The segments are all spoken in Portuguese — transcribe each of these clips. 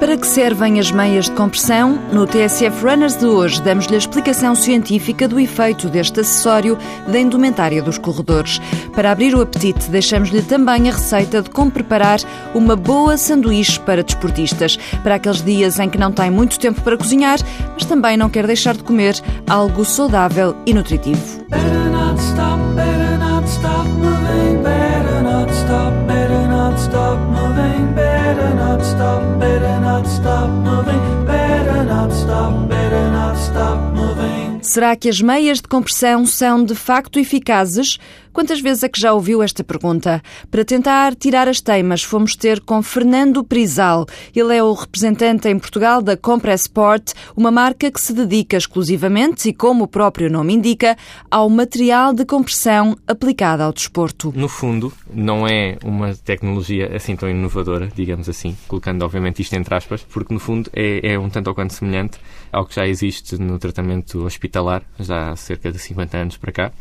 Para que servem as meias de compressão? No TSF Runners de hoje damos-lhe a explicação científica do efeito deste acessório da indumentária dos corredores. Para abrir o apetite, deixamos-lhe também a receita de como preparar uma boa sanduíche para desportistas, para aqueles dias em que não tem muito tempo para cozinhar, mas também não quer deixar de comer algo saudável e nutritivo. Better not stop, better not stop stop moving, better not stop, better not stop moving, better not stop, better not stop moving. Será que as meias de compressão são de facto eficazes? Quantas vezes é que já ouviu esta pergunta? Para tentar tirar as teimas, fomos ter com Fernando Prizal. Ele é o representante em Portugal da Compressport, uma marca que se dedica exclusivamente, e como o próprio nome indica, ao material de compressão aplicado ao desporto. No fundo, não é uma tecnologia assim tão inovadora, digamos assim, colocando obviamente isto entre aspas, porque no fundo é, é um tanto ou quanto semelhante ao que já existe no tratamento hospitalar, já há cerca de 50 anos para cá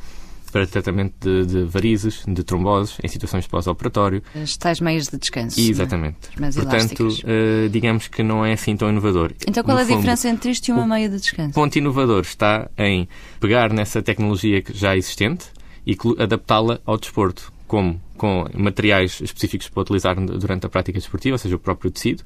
para tratamento de, de varizes, de tromboses, em situações de pós-operatório. As tais meias de descanso. Exatamente. É? Portanto, uh, digamos que não é assim tão inovador. Então qual no é a fundo, diferença entre isto e uma meia de descanso? O ponto inovador está em pegar nessa tecnologia já existente e adaptá-la ao desporto. Como? Com materiais específicos para utilizar durante a prática desportiva, ou seja, o próprio tecido,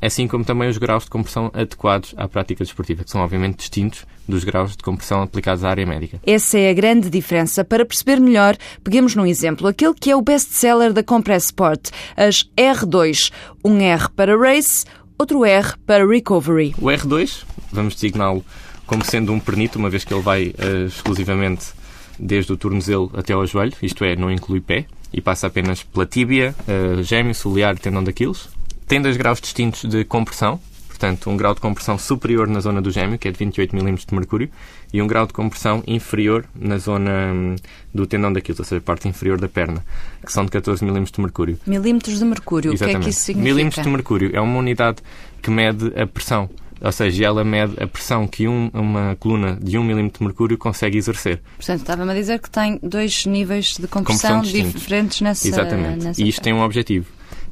assim como também os graus de compressão adequados à prática desportiva, que são obviamente distintos dos graus de compressão aplicados à área médica. Essa é a grande diferença. Para perceber melhor, peguemos num exemplo, aquele que é o best-seller da Compress Sport, as R2. Um R para Race, outro R para Recovery. O R2, vamos designá-lo como sendo um pernito, uma vez que ele vai uh, exclusivamente desde o tornozelo até ao joelho, isto é, não inclui pé, e passa apenas pela tíbia, uh, gêmeo, solear e tendão daqueles tem dois graus distintos de compressão, portanto, um grau de compressão superior na zona do gêmeo, que é de 28 mm de mercúrio, e um grau de compressão inferior na zona hum, do tendão daquilo, ou seja, a parte inferior da perna, que são de 14 mm de mercúrio. Milímetros de mercúrio, Exatamente. o que é que isso significa? Milímetros de mercúrio é uma unidade que mede a pressão. Ou seja, ela mede a pressão que um, uma coluna de 1 mm de mercúrio consegue exercer. Portanto, estava-me a dizer que tem dois níveis de compressão, compressão diferentes nessa Exatamente. Nessa e isto tem um objetivo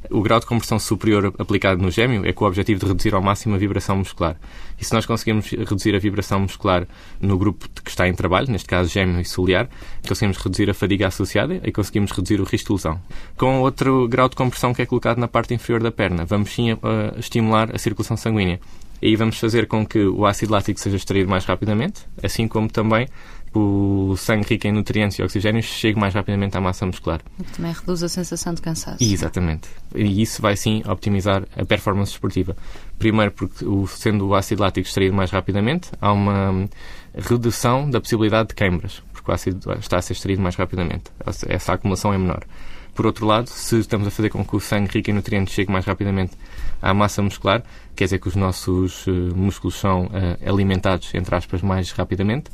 o grau de compressão superior aplicado no gêmeo é com o objetivo de reduzir ao máximo a vibração muscular. E se nós conseguirmos reduzir a vibração muscular no grupo que está em trabalho, neste caso gêmeo e solear, conseguimos reduzir a fadiga associada e conseguimos reduzir o risco de lesão. Com outro grau de compressão que é colocado na parte inferior da perna, vamos sim uh, estimular a circulação sanguínea. E aí vamos fazer com que o ácido lático seja extraído mais rapidamente, assim como também o sangue rico em nutrientes e oxigênio chegue mais rapidamente à massa muscular. Também reduz a sensação de cansaço. Exatamente. E isso vai sim optimizar a performance esportiva. Primeiro, porque sendo o ácido lático extraído mais rapidamente, há uma redução da possibilidade de queimbras, porque o ácido está a ser extraído mais rapidamente. Essa acumulação é menor. Por outro lado, se estamos a fazer com que o sangue rico em nutrientes chegue mais rapidamente à massa muscular, quer dizer que os nossos uh, músculos são uh, alimentados, entre aspas, mais rapidamente,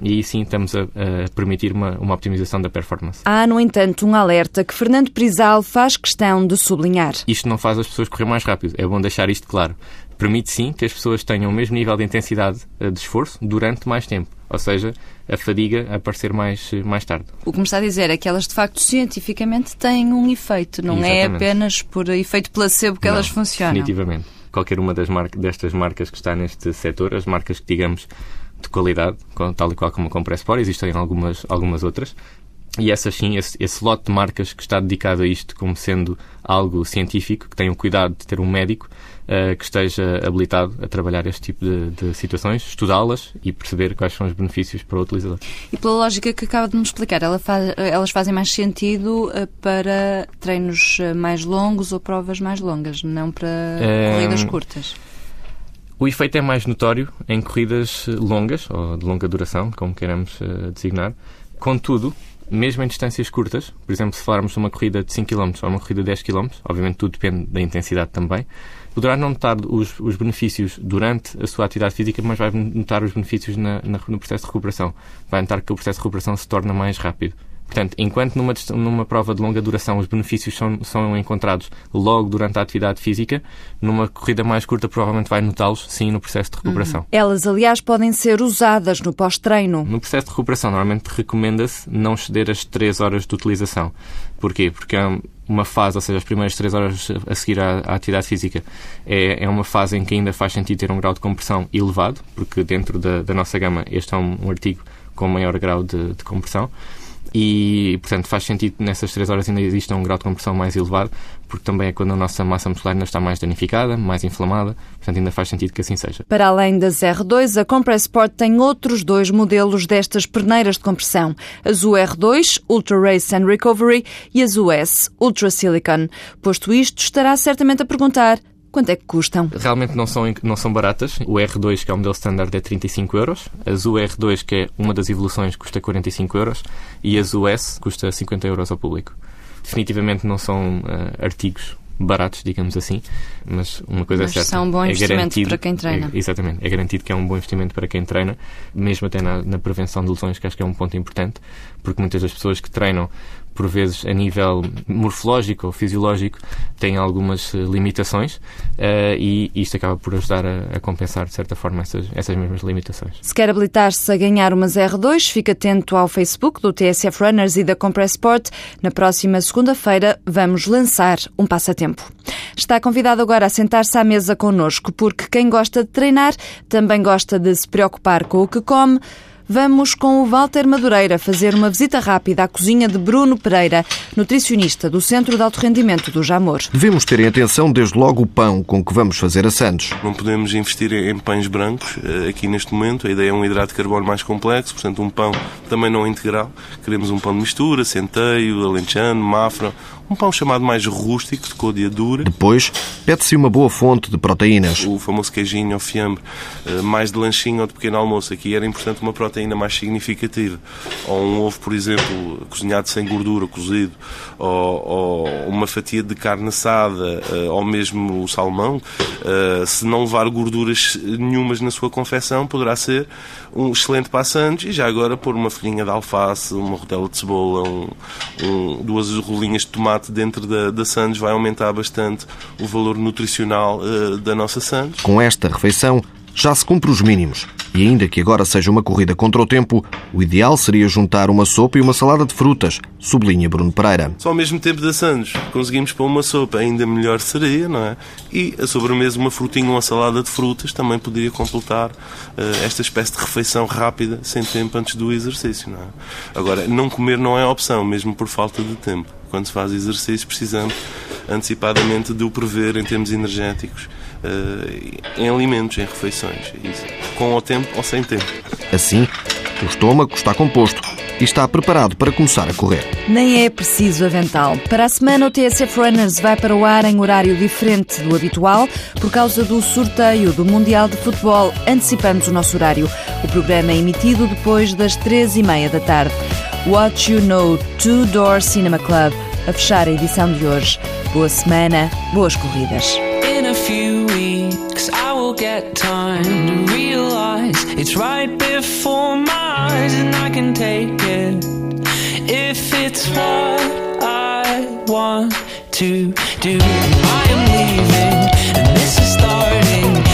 e aí sim estamos a, a permitir uma, uma, optimização da performance. Há, no entanto, um alerta que Fernando Prizal faz questão de sublinhar. Isto não faz as pessoas correr mais rápido, é bom deixar isto claro. Permite sim que as pessoas tenham o mesmo nível de intensidade eh, de esforço durante mais tempo, ou seja, a fadiga aparecer mais, mais tarde. O que me está a dizer é que elas, de facto, cientificamente têm um efeito, não é Exatamente. é apenas por efeito placebo que não, elas funcionam. Definitivamente. Qualquer uma das mar destas marcas que está neste setor, as marcas que, digamos, de qualidade, tal e qual como a Compressor, existem algumas, algumas outras. E essas sim, esse, esse lote de marcas que está dedicado a isto como sendo algo científico, que tenha o cuidado de ter um médico uh, que esteja habilitado a trabalhar este tipo de, de estudá-las e perceber quais são os benefícios para o utilizador. E pela lógica que acaba de nos explicar, ela faz, elas fazem mais sentido uh, para treinos eh, mais longos ou provas mais longas, não para corridas curtas? O efeito é mais notório em corridas longas, ou de longa duração, como queiramos uh, designar. Contudo, mesmo em distâncias curtas, por exemplo, se falarmos de uma corrida de 5 km ou uma corrida de 10 km, obviamente tudo depende da intensidade também, poderá não notar os, os benefícios durante a sua atividade física, mas vai notar os benefícios na, na, no processo de recuperação. Vai notar que o processo de recuperação se torna mais rápido Portanto, enquanto numa, numa prova de longa duração os benefícios são, são encontrados logo durante a atividade física, numa corrida mais curta provavelmente vai notá-los, sim, no processo de recuperação. Uhum. Elas, aliás, podem ser usadas no pós-treino. No processo de recuperação, normalmente recomenda-se não exceder as 3 horas de utilização. Porquê? Porque é uma fase, ou seja, as primeiras 3 horas a seguir à, à atividade física, é, é, uma fase em que ainda faz sentido ter um grau de compressão elevado, porque dentro da, da nossa gama este é um, um artigo com maior grau de, de compressão e, portanto, faz sentido que nessas 3 horas ainda exista um grau de compressão mais elevado, porque também é quando a nossa massa muscular ainda está mais danificada, mais inflamada, portanto, ainda faz sentido que assim seja. Para além das R2, a Compress Sport tem outros dois modelos destas perneiras de compressão: as UR2, Ultra Race and Recovery, e as US, Ultra Silicon. Posto isto, estará certamente a perguntar Quanto é que custam? Realmente não são, não são baratas. O R2, que é o modelo standard, é 35 euros. As UR2, que é uma das evoluções, custa 45 euros. E as US custa 50 euros ao público. Definitivamente não são uh, artigos baratos, digamos assim, mas uma coisa mas é certa. são um bom é investimento para quem treina. É, exatamente, é garantido que é um bom investimento para quem treina, mesmo até na, na prevenção de lesões, que acho que é um ponto importante, porque muitas das pessoas que treinam por vezes a nível morfológico ou fisiológico têm algumas eh, limitações uh, e isto acaba por ajudar a, a, compensar de certa forma essas, essas mesmas limitações. Se quer habilitar-se a ganhar umas R2, fique atento ao Facebook do TSF Runners e da Compress Sport. Na próxima segunda-feira vamos lançar um passatempo. Está convidado agora a sentar-se à mesa connosco, porque quem gosta de treinar também gosta de se preocupar com o que come. Vamos com o Walter Madureira fazer uma visita rápida à cozinha de Bruno Pereira, nutricionista do Centro de Alto Rendimento do Jamor. Devemos ter em atenção desde logo o pão com que vamos fazer a Santos. Não podemos investir em pães brancos eh, aqui neste momento. A ideia é um hidrato de carbono mais complexo, portanto um pão também não integral. Queremos um pão de mistura, centeio, alentejano, mafra, um pão chamado mais rústico, de côdea dura. Depois, pede-se uma boa fonte de proteínas. O famoso queijinho ou fiambre, eh, mais de lanchinho ou de pequeno almoço. Aqui era importante uma proteína mais significativa. Ou um ovo, por exemplo, cozinhado sem gordura, cozido. Ou, ou uma fatia de carne assada, eh, ou mesmo o salmão. Eh, se não levar gorduras nenhumas na sua confecção, poderá ser um excelente passantes e já agora pôr uma folhinha de alface, uma rodela de cebola, um, um, duas rolinhas de tomate dentro da, da sandes vai aumentar bastante o valor nutricional uh, da nossa sandes. Com esta refeição já se cumpre os mínimos. E ainda que agora seja uma corrida contra o tempo, o ideal seria juntar uma sopa e uma salada de frutas, sublinha Bruno Pereira. Só ao mesmo tempo de anos conseguimos pôr uma sopa, ainda melhor seria, não é? E a sobremesa, uma frutinha uma salada de frutas, também poderia completar uh, esta espécie de refeição rápida, sem tempo antes do exercício, não é? Agora, não comer não é opção, mesmo por falta de tempo. Quando se faz exercício, precisamos antecipadamente de o prever em termos energéticos em alimentos, em refeições. Isso. Com o tempo ou sem tempo. Assim, o estômago está composto e está preparado para começar a correr. Nem é preciso avental. Para a semana, o TSF Runners vai para o ar em horário diferente do habitual por causa do sorteio do Mundial de Futebol. Antecipamos o nosso horário. O programa é emitido depois das três e meia da tarde. What You Know Two Door Cinema Club a fechar a edição de hoje. Boa semana, boas corridas. get time to realize it's right before my eyes, and I can take it if it's what I want to do. I am leaving, and this is starting.